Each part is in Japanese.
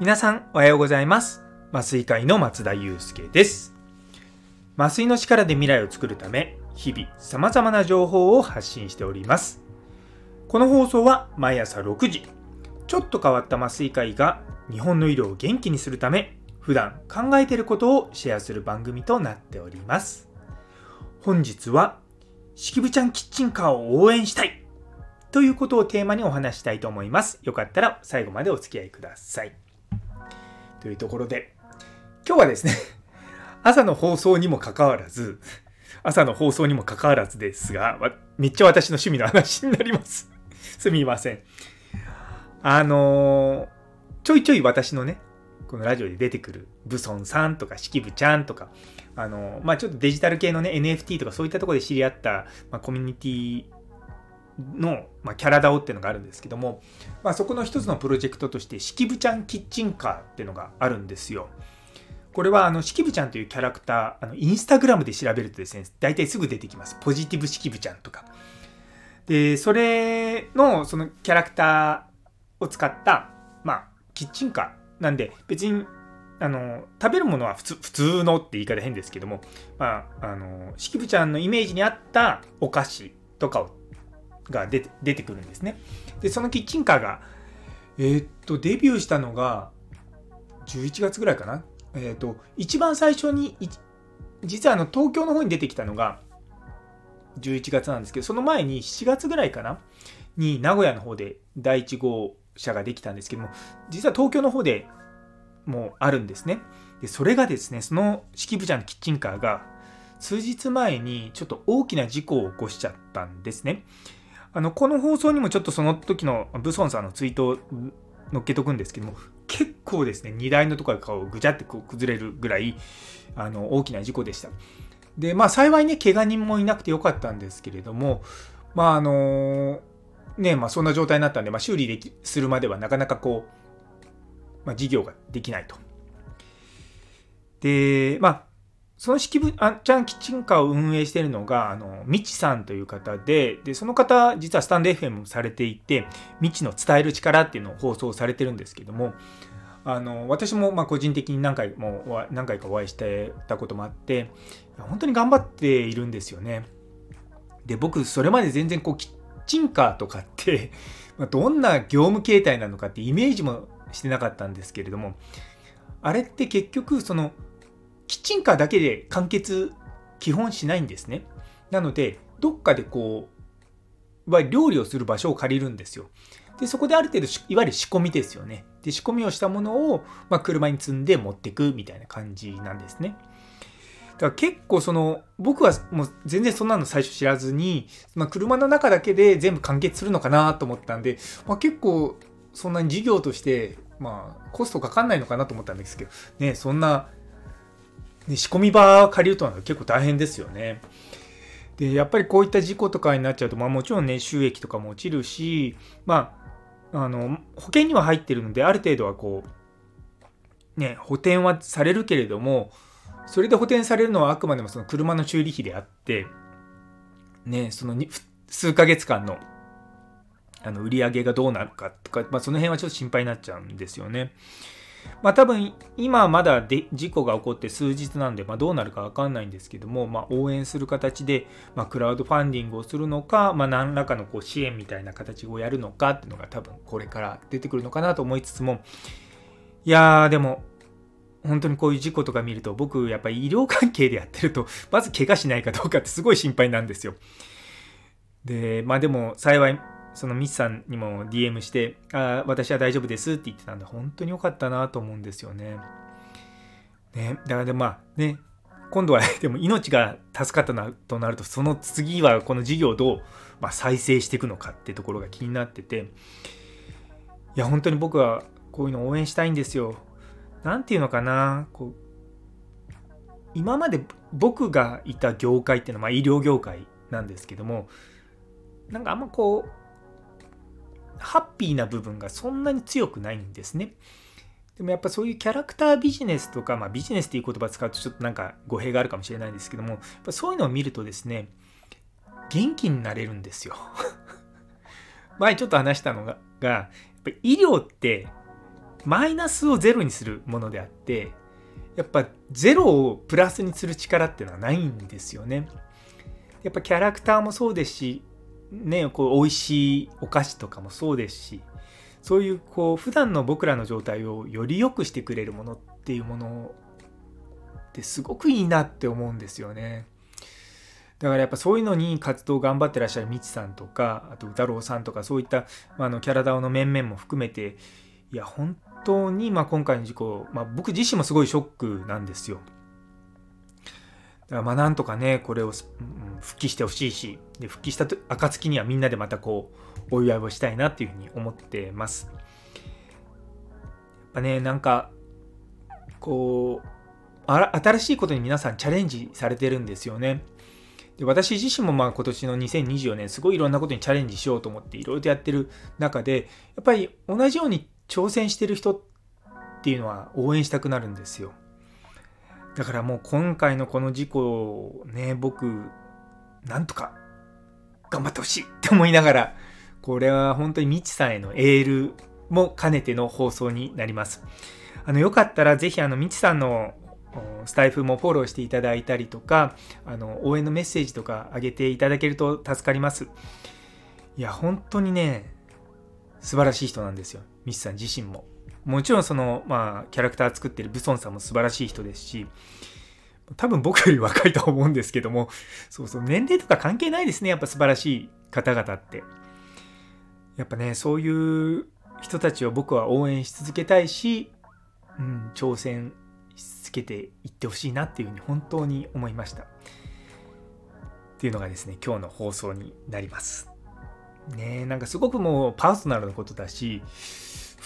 皆さんおはようございます。麻酔会の松田祐介です。麻酔の力で未来を作るため日々様々な情報を発信しております。この放送は毎朝6時ちょっと変わった麻酔会が日本の医療を元気にするため普段考えていることをシェアする番組となっております。本日は式部ちゃんキッチンカーを応援したいということをテーマにお話したいと思いますよかったら最後までお付き合いくださいというところで、今日はですね、朝の放送にもかかわらず、朝の放送にもかかわらずですが、めっちゃ私の趣味の話になります。すみません。あのー、ちょいちょい私のね、このラジオで出てくるブソンさんとか式部ちゃんとか、あの、まあちょっとデジタル系のね、NFT とかそういったとこで知り合った、まあ、コミュニティの、まあ、キャラダオっていうのがあるんですけども、まあ、そこの一つのプロジェクトとして式部ちゃんキッチンカーっていうのがあるんですよ。これはあの式部ちゃんというキャラクター、あのインスタグラムで調べるとですね、大体すぐ出てきます。ポジティブ式部ちゃんとか。で、それのそのキャラクターを使った、まあ、キッチンカーなんで、別にあの食べるものは普通普通のって言い方変ですけども、まあ、あの式部ちゃんのイメージに合ったお菓子とかをが出て出てくるんですね。で、そのキッチンカーが、えー、っと、デビューしたのが、11月ぐらいかな。えー、っと、一番最初に、実はあの東京の方に出てきたのが11月なんですけど、その前に7月ぐらいかなに名古屋の方で第1号車ができたんですけども、実は東京の方でもあるんですね。で、それがですね、その式部ちゃんのキッチンカーが数日前にちょっと大きな事故を起こしちゃったんですね。あの、この放送にもちょっとその時のブソンさんのツイートを載っけとくんですけども、結構ですね、荷台のところがぐちゃってこう崩れるぐらい、あの、大きな事故でした。で、まあ幸いね、怪我人もいなくてよかったんですけれども、まああのね、まあそんな状態になったんで、まあ修理できするまではなかなかこう、まあ事業ができないと。で、まあその式部あんちゃんキッチンカーを運営しているのが、あの、みちさんという方で、で、その方、実はスタンド FM もされていて、みちの伝える力っていうのを放送されてるんですけども、あの、私もま個人的に何回も、何回かお会いしてたこともあって、本当に頑張っているんですよね。で、僕、それまで全然こう、キッチンカーとかって どんな業務形態なのかってイメージもしてなかったんですけれども、あれって結局、その、キッチンカーだけで完結基本しないんですね。なので、どっかでこう、は料理をする場所を借りるんですよ。で、そこである程度、いわゆる仕込みですよね。で、仕込みをしたものを、まあ、車に積んで持ってくみたいな感じなんですね。だから結構その、僕はもう全然そんなの最初知らずに、まあ、車の中だけで全部完結するのかなと思ったんで、まあ、結構そんなに事業として、まあ、コストかかんないのかなと思ったんですけど、ね、そんなね、仕込み場借りるとなると結構大変ですよね。で、やっぱりこういった事故とかになっちゃうと、まあもちろんね、収益とかも落ちるし、まあ、あの、保険には入ってるので、ある程度はこう、ね、補填はされるけれども、それで補填されるのはあくまでもその車の修理費であって、ね、その数ヶ月間のあの売り上げがどうなるかとか、まあ、その辺はちょっと心配になっちゃうんですよね。まあ多分今まだで事故が起こって数日なんで、まあ、どうなるか分かんないんですけども、まあ、応援する形で、ま、クラウドファンディングをするのか、ま、何らかのこう支援みたいな形をやるのかっていうのが多分これから出てくるのかなと思いつつもいやーでも本当にこういう事故とか見ると僕やっぱり医療関係でやってるとまず怪我しないかどうかってすごい心配なんですよ。でまあでも幸いそのミスさんにも DM して、あ私は大丈夫ですって言ってたんで、本当に良かったなと思うんですよね。ね、だからでまあね、今度はでも命が助かったなとなると、その次はこの事業をどう、まあ、再生していくのかってところが気になってて、いや、本当に僕はこういうの応援したいんですよ。なんていうのかな、こう、今まで僕がいた業界っていうのは、まあ、医療業界なんですけども、なんかあんまこう、ハッピーな部分がそんなに強くないんですね。でもやっぱそういうキャラクタービジネスとか、まあ、ビジネスっていう言葉使うとちょっとなんか語弊があるかもしれないんですけども、やっぱそういうのを見るとですね、元気になれるんですよ 前ちょっと話したのががやっぱ医療ってマイナスをゼロにするものであってやっぱゼロをプラスにする力っていうのはないんですよね。やっぱキャラクターもそうですしねこう美味しいお菓子とかもそうですしそういうこう普段の僕らの状態をより良くしてくれるものっていうものってすごくいいなって思うんですよね。だからやっぱそういうのに活動頑張ってらっしゃるみちさんとかあと歌郎さんとかそういった、まあ、あのキャラダオの面々も含めていや本当にまあ今回の事故、まあ、僕自身もすごいショックなんですよ。だからまあなんとかねこれを復帰してほしいしで復帰した暁にはみんなでまたこうお祝いをしたいなっていうふうに思ってます。やっぱねなんかこう新しいことに皆さんチャレンジされてるんですよね。で私自身もまあ今年の2024年すごいいろんなことにチャレンジしようと思っていろいろとやってる中でやっぱり同じように挑戦してる人っていうのは応援したくなるんですよ。だからもう今回のこの事故をね僕なんとか頑張ってほしいって思いながらこれは本当にみちさんへのエールも兼ねての放送になります。あのよかったらぜひあのみちさんのスタイフもフォローしていただいたりとか、あの、応援のメッセージとかあげていただけると助かります。いや、本当にね、素晴らしい人なんですよ。ミスさん自身も。もちろんその、まあ、キャラクター作ってるブソンさんも素晴らしい人ですし、多分僕より若いと思うんですけども、そうそう、年齢とか関係ないですね。やっぱ素晴らしい方々って。やっぱね、そういう人たちを僕は応援し続けたいし、うん、挑戦つけていってほしいなっていうふうに本当に思いました。っていうのがですね、今日の放送になります。ねなんかすごくもうパーソナルなことだし、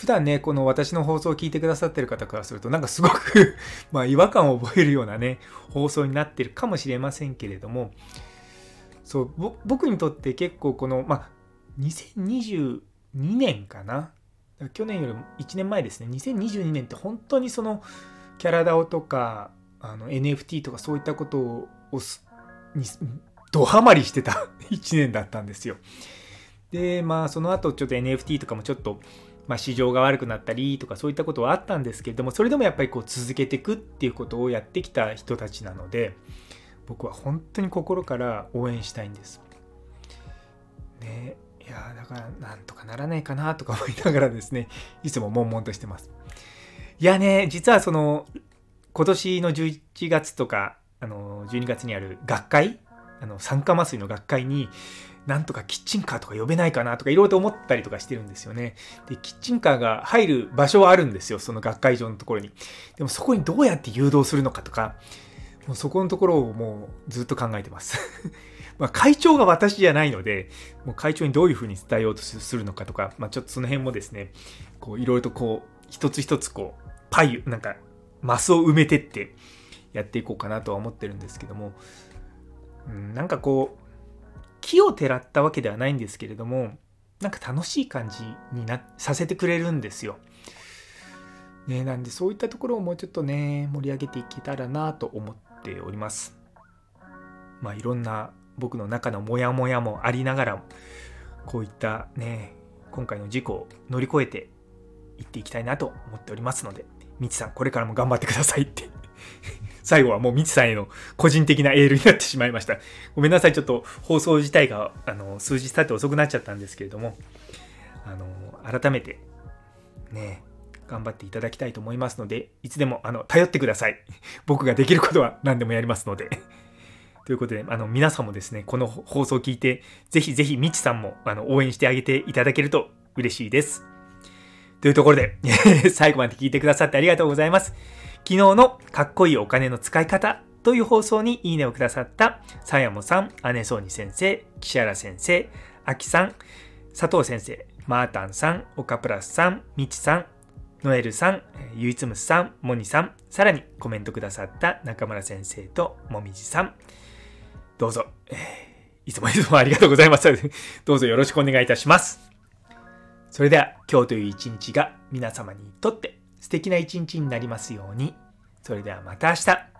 普段ね、この私の放送を聞いてくださってる方からすると、なんかすごく ま違和感を覚えるようなね、放送になってるかもしれませんけれども、そう、僕にとって結構この、ま、2022年かな？去年よりも1年前ですね、2022年って本当にその、キャラダオとかあの NFT とかそういったことをにドハマりしてた 1年だったんですよ。でまあその後ちょっと NFT とかもちょっと、まあ、市場が悪くなったりとかそういったことはあったんですけれどもそれでもやっぱりこう続けていくっていうことをやってきた人たちなので僕は本当に心から応援したいんです。ねいやだからなんとかならないかなとか思いながらですねいつも悶々としてます。いやね、実はその、今年の11月とか、あの、12月にある学会、あの、酸化麻酔の学会に、なんとかキッチンカーとか呼べないかなとかいろいろと思ったりとかしてるんですよね。で、キッチンカーが入る場所はあるんですよ、その学会場のところに。でもそこにどうやって誘導するのかとか、もうそこのところをもうずっと考えてます。まあ会長が私じゃないので、もう会長にどういうふうに伝えようとするのかとか、まあちょっとその辺もですね、こういろいろとこう、一つ一つこう、パイ、なんか、マスを埋めてってやっていこうかなとは思ってるんですけども、うん、なんかこう、木をてらったわけではないんですけれども、なんか楽しい感じになさせてくれるんですよ。ね、なんでそういったところをもうちょっとね、盛り上げていけたらなと思っております。まあいろんな僕の中のモヤモヤもありながらも、こういったね、今回の事故を乗り越えていっていきたいなと思っておりますので、みちさん、これからも頑張ってくださいって最後はもうみちさんへの個人的なエールになってしまいました。ごめんなさい。ちょっと放送自体が、あの、数日経って遅くなっちゃったんですけれども、あの、改めて、ね、頑張っていただきたいと思いますので、いつでも、あの、頼ってください。僕ができることは何でもやりますので。ということで、あの、皆さんもですね、この放送を聞いて、ぜひぜひ、みちさんも、あの、応援してあげていただけると嬉しいです。というところで 最後まで聞いてくださってありがとうございます。昨日のかっこいいお金の使い方という放送にいいねをくださった、さやもさん、姉そうに先生、岸原先生、あきさん、佐藤先生、マータンさん、岡プラスさん、みちさん、ノエルさん、ゆいつむさん、モニさん、さらにコメントくださった中村先生ともみじさん、どうぞ、えー、いつもいつもありがとうございます。どうぞよろしくお願いいたします。それでは今日という一日が皆様にとって素敵な一日になりますように。それではまた明日。